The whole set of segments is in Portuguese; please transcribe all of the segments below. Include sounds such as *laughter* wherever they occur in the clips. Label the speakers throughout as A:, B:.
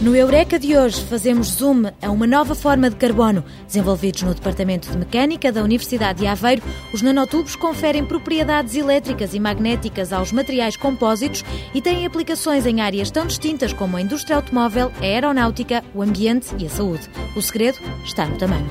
A: No Eureka de hoje fazemos zoom a uma nova forma de carbono. Desenvolvidos no Departamento de Mecânica da Universidade de Aveiro, os nanotubos conferem propriedades elétricas e magnéticas aos materiais compósitos e têm aplicações em áreas tão distintas como a indústria automóvel, a aeronáutica, o ambiente e a saúde. O segredo está no tamanho.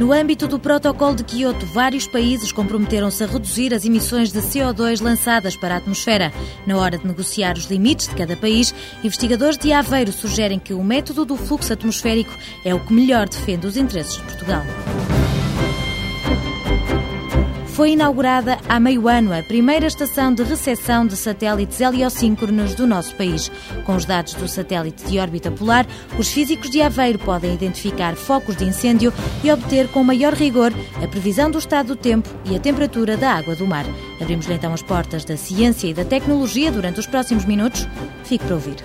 A: No âmbito do Protocolo de Quioto, vários países comprometeram-se a reduzir as emissões de CO2 lançadas para a atmosfera. Na hora de negociar os limites de cada país, investigadores de Aveiro sugerem que o método do fluxo atmosférico é o que melhor defende os interesses de Portugal. Foi inaugurada há meio ano a primeira estação de recepção de satélites heliosíncronos do nosso país. Com os dados do satélite de órbita polar, os físicos de Aveiro podem identificar focos de incêndio e obter com maior rigor a previsão do estado do tempo e a temperatura da água do mar. Abrimos-lhe então as portas da ciência e da tecnologia durante os próximos minutos. Fique para ouvir.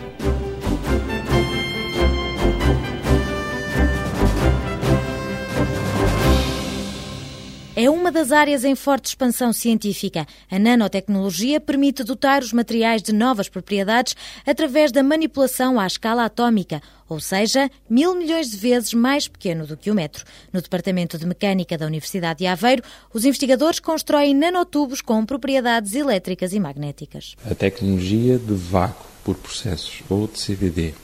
A: É uma das áreas em forte expansão científica. A nanotecnologia permite dotar os materiais de novas propriedades através da manipulação à escala atómica, ou seja, mil milhões de vezes mais pequeno do que o metro. No Departamento de Mecânica da Universidade de Aveiro, os investigadores constroem nanotubos com propriedades elétricas e magnéticas.
B: A tecnologia de vácuo por processos, ou de CVD,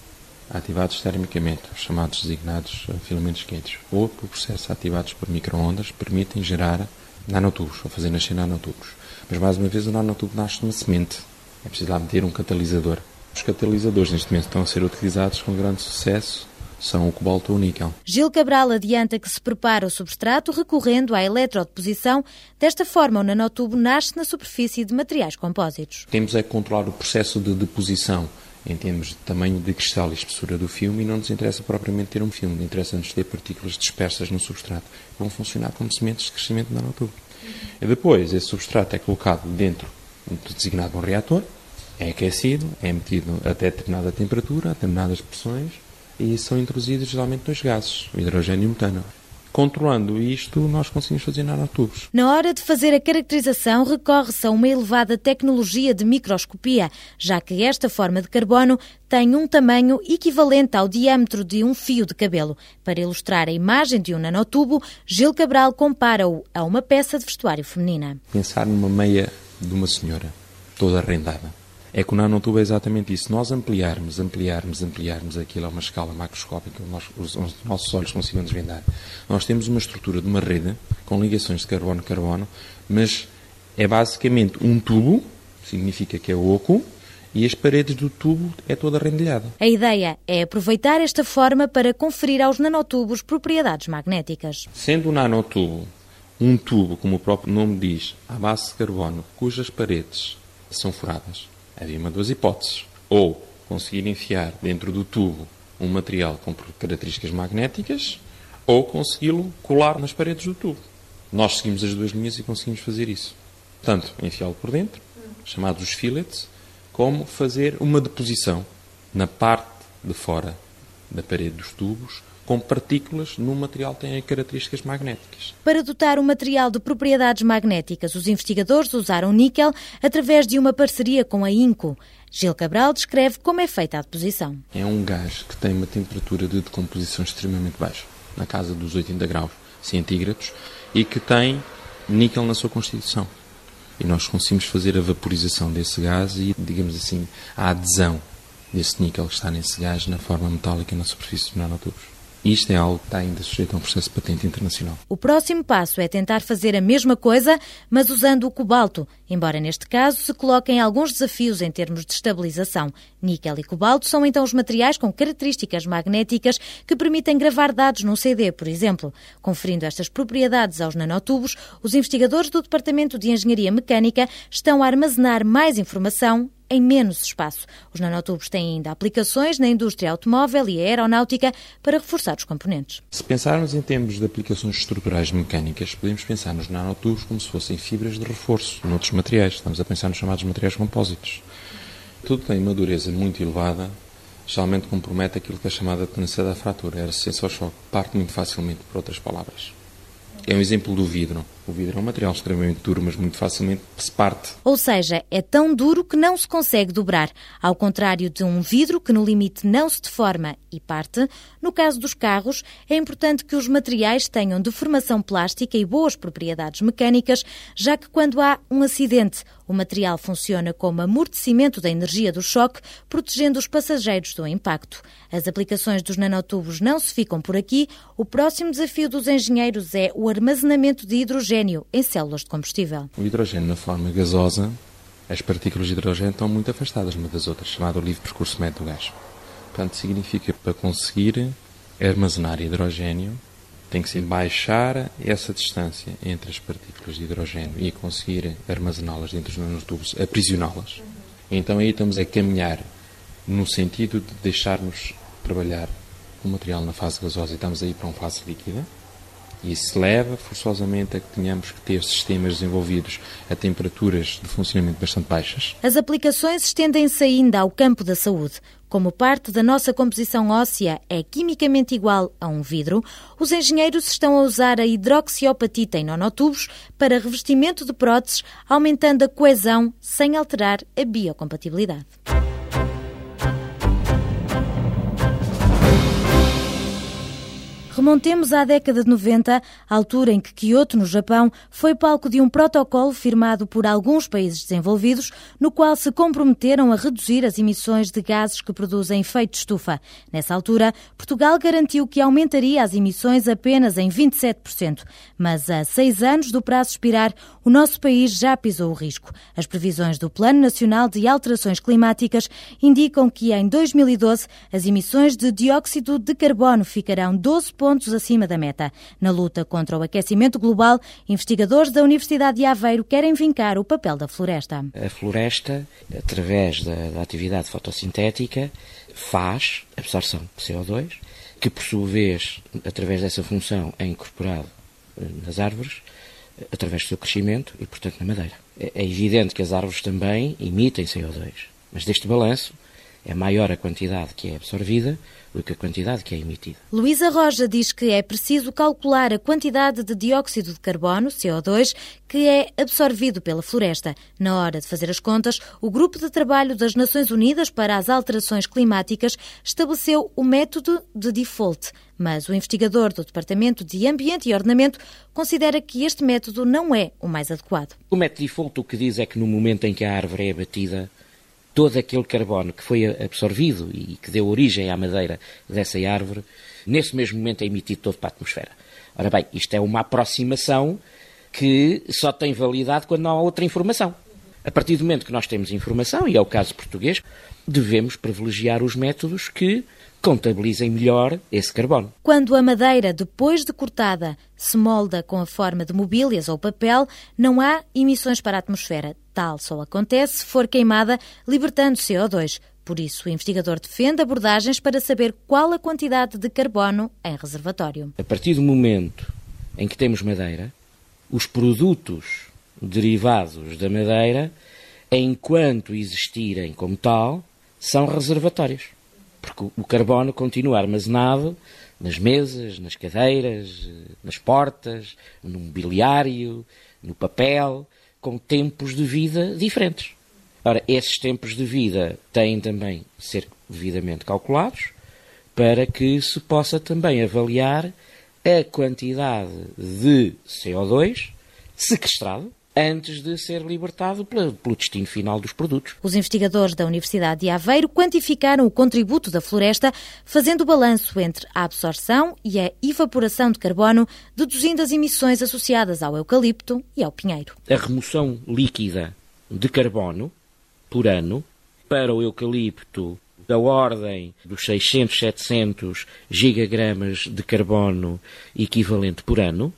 B: ativados termicamente, chamados designados eh, filamentos quentes, ou por processos ativados por microondas, permitem gerar nanotubos, ou fazer nascer nanotubos. Mas, mais uma vez, o nanotubo nasce de uma semente. É preciso lá meter um catalisador. Os catalisadores, neste momento, estão a ser utilizados com grande sucesso são o cobalto ou o níquel.
A: Gil Cabral adianta que se prepara o substrato recorrendo à eletrodeposição. Desta forma, o nanotubo nasce na superfície de materiais compósitos.
B: Temos é que controlar o processo de deposição em termos de tamanho de cristal e espessura do filme e não nos interessa propriamente ter um filme, interessa-nos ter partículas dispersas no substrato que vão funcionar como sementes de crescimento de nanotubo. E depois, esse substrato é colocado dentro do designado um reator, é aquecido, é metido até determinada temperatura, a determinadas pressões e são introduzidos geralmente dois gases, o hidrogênio e o metano. Controlando isto, nós conseguimos fazer nanotubos.
A: Na hora de fazer a caracterização, recorre-se a uma elevada tecnologia de microscopia, já que esta forma de carbono tem um tamanho equivalente ao diâmetro de um fio de cabelo. Para ilustrar a imagem de um nanotubo, Gil Cabral compara-o a uma peça de vestuário feminina.
B: Pensar numa meia de uma senhora, toda rendada é que o nanotubo é exatamente isso. Nós ampliarmos, ampliarmos, ampliarmos aquilo a uma escala macroscópica, nós, os, os, nossos olhos consigam desvendar. Nós temos uma estrutura de uma rede com ligações de carbono-carbono, mas é basicamente um tubo, significa que é oco, e as paredes do tubo é toda rendilhada.
A: A ideia é aproveitar esta forma para conferir aos nanotubos propriedades magnéticas.
B: Sendo o nanotubo um tubo, como o próprio nome diz, à base de carbono, cujas paredes são furadas, Havia uma duas hipóteses. Ou conseguir enfiar dentro do tubo um material com características magnéticas, ou consegui-lo colar nas paredes do tubo. Nós seguimos as duas linhas e conseguimos fazer isso. Tanto enfiá-lo por dentro, chamados os fillets, como fazer uma deposição na parte de fora da parede dos tubos, com partículas no material que têm características magnéticas.
A: Para dotar o material de propriedades magnéticas, os investigadores usaram níquel através de uma parceria com a INCO. Gil Cabral descreve como é feita a deposição.
B: É um gás que tem uma temperatura de decomposição extremamente baixa, na casa dos 80 graus centígrados, e que tem níquel na sua constituição. E nós conseguimos fazer a vaporização desse gás e, digamos assim, a adesão desse níquel que está nesse gás na forma metálica na superfície dos nanotubos. Isto é algo que está ainda sujeito a um processo de patente internacional.
A: O próximo passo é tentar fazer a mesma coisa, mas usando o cobalto, embora neste caso se coloquem alguns desafios em termos de estabilização. Níquel e cobalto são então os materiais com características magnéticas que permitem gravar dados num CD, por exemplo. Conferindo estas propriedades aos nanotubos, os investigadores do Departamento de Engenharia Mecânica estão a armazenar mais informação em menos espaço. Os nanotubos têm ainda aplicações na indústria automóvel e aeronáutica para reforçar os componentes.
B: Se pensarmos em termos de aplicações estruturais mecânicas, podemos pensar nos nanotubos como se fossem fibras de reforço noutros materiais. Estamos a pensar nos chamados materiais compósitos. Tudo tem uma dureza muito elevada, geralmente compromete aquilo que é chamada tendência da fratura, a resistência ao choque. Parte muito facilmente, por outras palavras. É um exemplo do vidro. O vidro é um material extremamente duro, mas muito facilmente se parte.
A: Ou seja, é tão duro que não se consegue dobrar. Ao contrário de um vidro que no limite não se deforma e parte, no caso dos carros, é importante que os materiais tenham deformação plástica e boas propriedades mecânicas, já que quando há um acidente, o material funciona como amortecimento da energia do choque, protegendo os passageiros do impacto. As aplicações dos nanotubos não se ficam por aqui. O próximo desafio dos engenheiros é o armazenamento de hidrogênio em células de combustível.
B: O hidrogênio na forma gasosa, as partículas de hidrogênio estão muito afastadas umas das outras, chamado livre percurso médio do gás. Portanto, significa que para conseguir armazenar hidrogênio tem que se baixar essa distância entre as partículas de hidrogênio e conseguir armazená-las dentro dos nanotubos, aprisioná-las. Então aí estamos a caminhar no sentido de deixarmos trabalhar o material na fase gasosa e estamos aí para uma fase líquida. Isso leva forçosamente a que tenhamos que ter sistemas desenvolvidos a temperaturas de funcionamento bastante baixas.
A: As aplicações estendem-se ainda ao campo da saúde. Como parte da nossa composição óssea é quimicamente igual a um vidro, os engenheiros estão a usar a hidroxiopatita em nanotubos para revestimento de próteses, aumentando a coesão sem alterar a biocompatibilidade. Remontemos à década de 90, altura em que Kyoto, no Japão, foi palco de um protocolo firmado por alguns países desenvolvidos, no qual se comprometeram a reduzir as emissões de gases que produzem efeito estufa. Nessa altura, Portugal garantiu que aumentaria as emissões apenas em 27%, mas a seis anos do prazo expirar, o nosso país já pisou o risco. As previsões do Plano Nacional de Alterações Climáticas indicam que em 2012 as emissões de dióxido de carbono ficarão 12 pontos acima da meta. Na luta contra o aquecimento global, investigadores da Universidade de Aveiro querem vincar o papel da floresta.
C: A floresta, através da, da atividade fotossintética, faz absorção de CO2, que por sua vez, através dessa função, é incorporado eh, nas árvores, eh, através do seu crescimento e, portanto, na madeira. É, é evidente que as árvores também emitem CO2, mas deste balanço é maior a quantidade que é absorvida do que a quantidade que é emitida.
A: Luísa Roja diz que é preciso calcular a quantidade de dióxido de carbono, CO2, que é absorvido pela floresta. Na hora de fazer as contas, o Grupo de Trabalho das Nações Unidas para as Alterações Climáticas estabeleceu o método de default, mas o investigador do Departamento de Ambiente e Ordenamento considera que este método não é o mais adequado.
C: O método default o que diz é que no momento em que a árvore é abatida, todo aquele carbono que foi absorvido e que deu origem à madeira dessa árvore, nesse mesmo momento é emitido todo para a atmosfera. Ora bem, isto é uma aproximação que só tem validade quando não há outra informação. A partir do momento que nós temos informação, e é o caso português, devemos privilegiar os métodos que contabilizem melhor esse carbono.
A: Quando a madeira, depois de cortada, se molda com a forma de mobílias ou papel, não há emissões para a atmosfera. Tal só acontece se for queimada, libertando CO2. Por isso, o investigador defende abordagens para saber qual a quantidade de carbono em reservatório.
C: A partir do momento em que temos madeira, os produtos derivados da madeira, enquanto existirem como tal, são reservatórios. Porque o carbono continua armazenado nas mesas, nas cadeiras, nas portas, no mobiliário, no papel, com tempos de vida diferentes. Ora, esses tempos de vida têm também de ser devidamente calculados para que se possa também avaliar a quantidade de CO2 sequestrado antes de ser libertado pelo destino final dos produtos.
A: Os investigadores da Universidade de Aveiro quantificaram o contributo da floresta, fazendo o balanço entre a absorção e a evaporação de carbono, deduzindo as emissões associadas ao eucalipto e ao pinheiro.
C: A remoção líquida de carbono por ano para o eucalipto da ordem dos 600, 700 gigagramas de carbono equivalente por ano,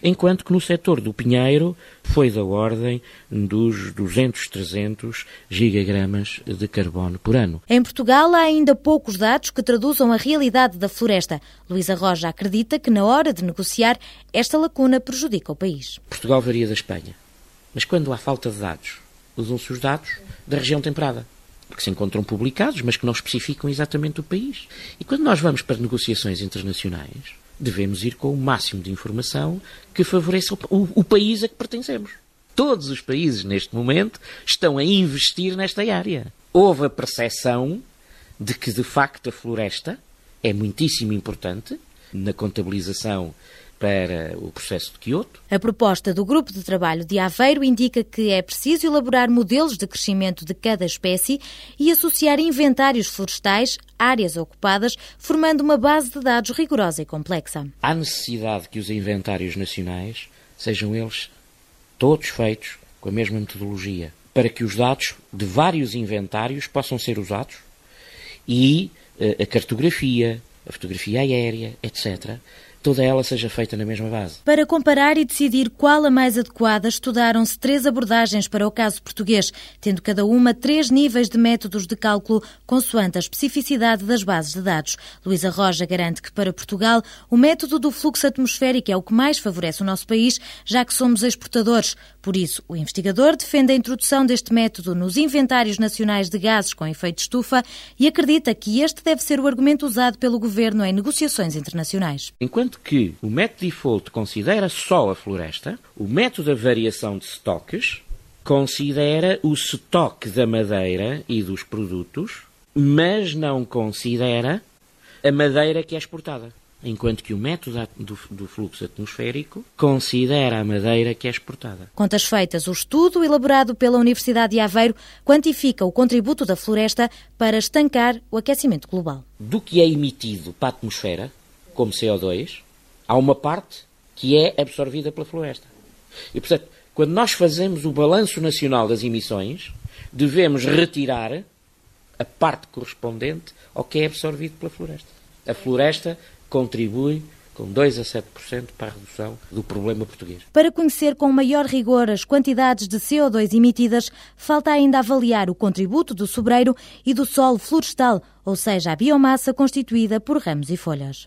C: enquanto que no setor do pinheiro foi da ordem dos 200, 300 gigagramas de carbono por ano.
A: Em Portugal há ainda poucos dados que traduzam a realidade da floresta. Luísa Roja acredita que na hora de negociar esta lacuna prejudica o país.
C: Portugal varia da Espanha, mas quando há falta de dados, usam-se os dados da região temperada que se encontram publicados, mas que não especificam exatamente o país. E quando nós vamos para negociações internacionais, devemos ir com o máximo de informação que favoreça o, o país a que pertencemos. Todos os países, neste momento, estão a investir nesta área. Houve a percepção de que, de facto, a floresta é muitíssimo importante na contabilização para o processo de Kyoto.
A: A proposta do Grupo de Trabalho de Aveiro indica que é preciso elaborar modelos de crescimento de cada espécie e associar inventários florestais, áreas ocupadas, formando uma base de dados rigorosa e complexa.
C: Há necessidade que os inventários nacionais sejam eles todos feitos com a mesma metodologia, para que os dados de vários inventários possam ser usados e eh, a cartografia, a fotografia aérea, etc., toda ela seja feita na mesma base.
A: Para comparar e decidir qual a mais adequada, estudaram-se três abordagens para o caso português, tendo cada uma três níveis de métodos de cálculo consoante a especificidade das bases de dados. Luísa Roja garante que para Portugal o método do fluxo atmosférico é o que mais favorece o nosso país, já que somos exportadores. Por isso, o investigador defende a introdução deste método nos inventários nacionais de gases com efeito estufa e acredita que este deve ser o argumento usado pelo governo em negociações internacionais.
C: Enquanto que o método default considera só a floresta, o método da variação de estoques considera o estoque da madeira e dos produtos, mas não considera a madeira que é exportada. Enquanto que o método do, do, fluxo atmosférico considera a madeira que é exportada.
A: Contas feitas, o estudo elaborado pela Universidade de Aveiro quantifica o contributo da floresta para estancar o aquecimento global.
C: Do que é emitido para a atmosfera, como CO2, há uma parte que é absorvida pela floresta. E, portanto, quando nós fazemos o balanço nacional das emissões, devemos retirar a parte correspondente ao que é absorvido pela floresta. A floresta contribui com 2 a 7% para a redução do problema português.
A: Para conhecer com maior rigor as quantidades de CO2 emitidas, falta ainda avaliar o contributo do sobreiro e do solo florestal, ou seja, a biomassa constituída por ramos e folhas.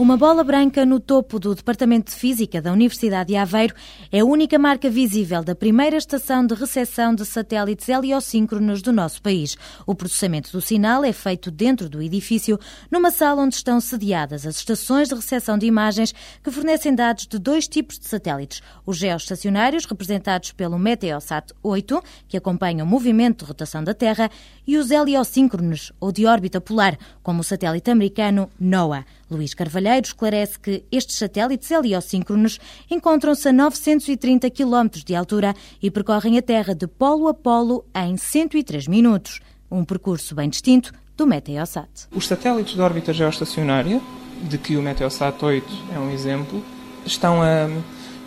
A: Uma bola branca no topo do Departamento de Física da Universidade de Aveiro é a única marca visível da primeira estação de recepção de satélites heliosíncronos do nosso país. O processamento do sinal é feito dentro do edifício, numa sala onde estão sediadas as estações de recepção de imagens que fornecem dados de dois tipos de satélites: os geoestacionários, representados pelo Meteosat 8, que acompanha o movimento de rotação da Terra, e os heliosíncronos, ou de órbita polar, como o satélite americano NOAA. Luís Carvalheiro esclarece que estes satélites heliosíncronos encontram-se a 930 km de altura e percorrem a Terra de polo a polo em 103 minutos. Um percurso bem distinto do Meteosat.
D: Os satélites de órbita geoestacionária, de que o Meteosat 8 é um exemplo, estão a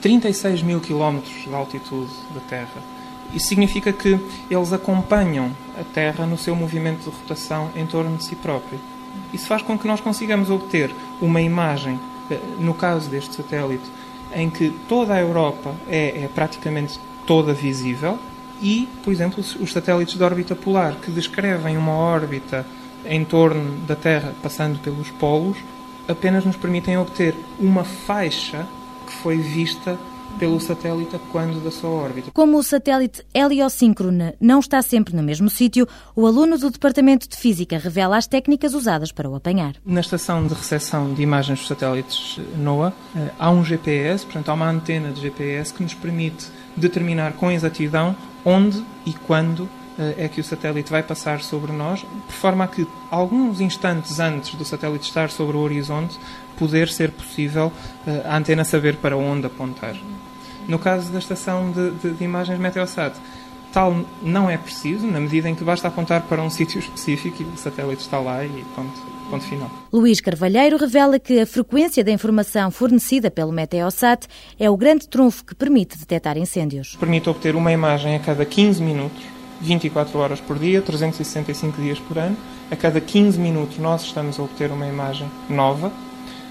D: 36 mil quilómetros de altitude da Terra. Isso significa que eles acompanham a Terra no seu movimento de rotação em torno de si próprio. Isso faz com que nós consigamos obter uma imagem, eh, no caso deste satélite, em que toda a Europa é, é praticamente toda visível e, por exemplo, os satélites de órbita polar que descrevem uma órbita em torno da Terra passando pelos polos apenas nos permitem obter uma faixa que foi vista pelo satélite quando da sua órbita.
A: Como o satélite heliosíncrono não está sempre no mesmo sítio, o aluno do Departamento de Física revela as técnicas usadas para o apanhar.
D: Na estação de recepção de imagens dos satélites NOAA, eh, há um GPS, portanto há uma antena de GPS que nos permite determinar com exatidão onde e quando eh, é que o satélite vai passar sobre nós, de forma a que alguns instantes antes do satélite estar sobre o horizonte, poder ser possível eh, a antena saber para onde apontar. No caso da estação de, de, de imagens Meteosat, tal não é preciso, na medida em que basta apontar para um *laughs* sítio específico e o satélite está lá e ponto, ponto final.
A: Luís Carvalheiro revela que a frequência da informação fornecida pelo Meteosat é o grande trunfo que permite detectar incêndios.
D: Permite obter uma imagem a cada 15 minutos, 24 horas por dia, 365 dias por ano. A cada 15 minutos nós estamos a obter uma imagem nova,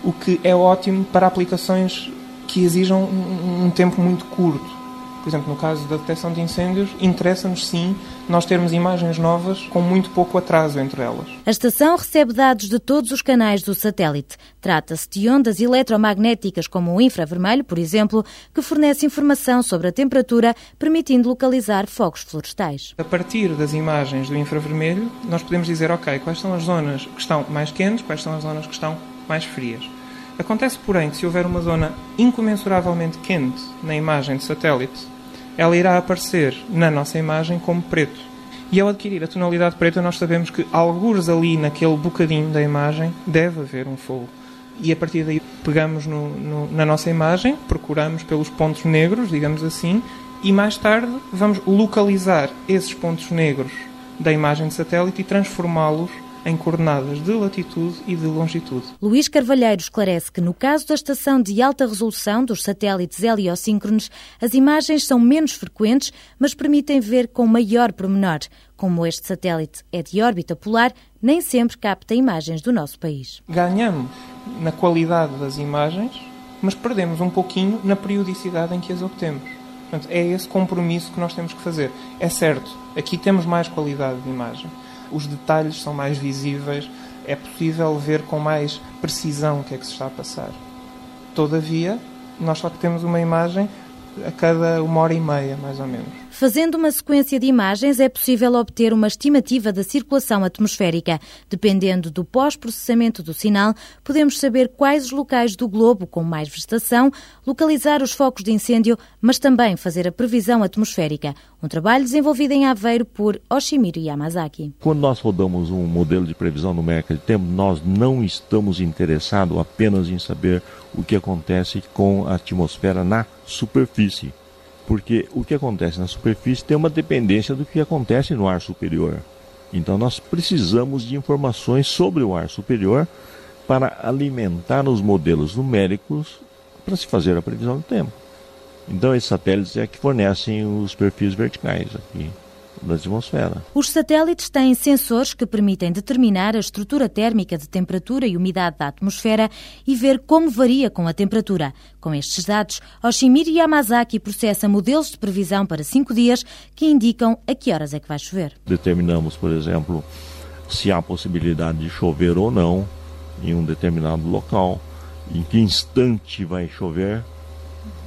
D: o que é ótimo para aplicações que exijam um, tempo muito curto. Por exemplo, no caso da detecção de incêndios, interessa-nos sim nós termos imagens novas com muito pouco atraso entre elas.
A: A estação recebe dados de todos os canais do satélite. Trata-se de ondas eletromagnéticas como o infravermelho, por exemplo, que fornece informação sobre a temperatura, permitindo localizar fogos florestais.
D: A partir das imagens do infravermelho, nós podemos dizer, ok, quais são as zonas que estão mais quentes, quais são as zonas que estão mais frias. Acontece, porém, que se houver uma zona incomensuravelmente quente na imagem de satélite, ela irá aparecer na nossa imagem como preto. E ao adquirir a tonalidade preta, nós sabemos que, alguns ali naquele bocadinho da imagem, deve haver um fogo. E a partir daí pegamos no, no, na nossa imagem, procuramos pelos pontos negros, digamos assim, e mais tarde vamos localizar esses pontos negros da imagem de satélite e transformá-los em coordenadas de latitude e de longitude.
A: Luís Carvalheiro esclarece que, no caso da estação de alta resolução dos satélites heliosíncronos, as imagens são menos frequentes, mas permitem ver com maior pormenor. Como este satélite é de órbita polar, nem sempre capta imagens do nosso país.
D: Ganhamos na qualidade das imagens, mas perdemos um pouquinho na periodicidade em que as obtemos. Portanto, é esse compromisso que nós temos que fazer. É certo, aqui temos mais qualidade de imagem os detalhes são mais visíveis, é possível ver com mais precisão o que é que se está a passar. Todavia, nós só temos uma imagem a cada uma hora e meia, mais ou menos.
A: Fazendo uma sequência de imagens, é possível obter uma estimativa da circulação atmosférica. Dependendo do pós-processamento do sinal, podemos saber quais os locais do globo com mais vegetação, localizar os focos de incêndio, mas também fazer a previsão atmosférica. Um trabalho desenvolvido em Aveiro por Oshimiro Yamazaki.
E: Quando nós rodamos um modelo de previsão numérica de tempo, nós não estamos interessados apenas em saber o que acontece com a atmosfera na superfície. Porque o que acontece na superfície tem uma dependência do que acontece no ar superior. Então nós precisamos de informações sobre o ar superior para alimentar os modelos numéricos para se fazer a previsão do tempo. Então esses satélites é que fornecem os perfis verticais aqui da atmosfera.
A: Os satélites têm sensores que permitem determinar a estrutura térmica de temperatura e umidade da atmosfera e ver como varia com a temperatura. Com estes dados, Oshimiri Yamazaki processa modelos de previsão para cinco dias que indicam a que horas é que vai chover.
E: Determinamos, por exemplo, se há possibilidade de chover ou não em um determinado local, em que instante vai chover.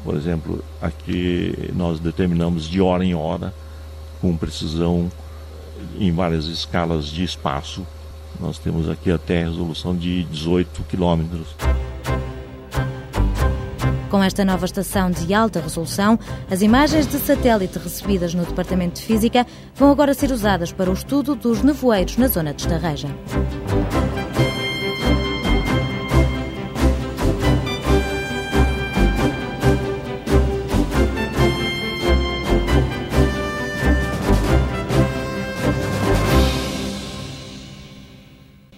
E: Por exemplo, aqui nós determinamos de hora em hora com precisão em várias escalas de espaço. Nós temos aqui até resolução de 18 quilômetros.
A: Com esta nova estação de alta resolução, as imagens de satélite recebidas no Departamento de Física vão agora ser usadas para o estudo dos nevoeiros na zona de Estarreja.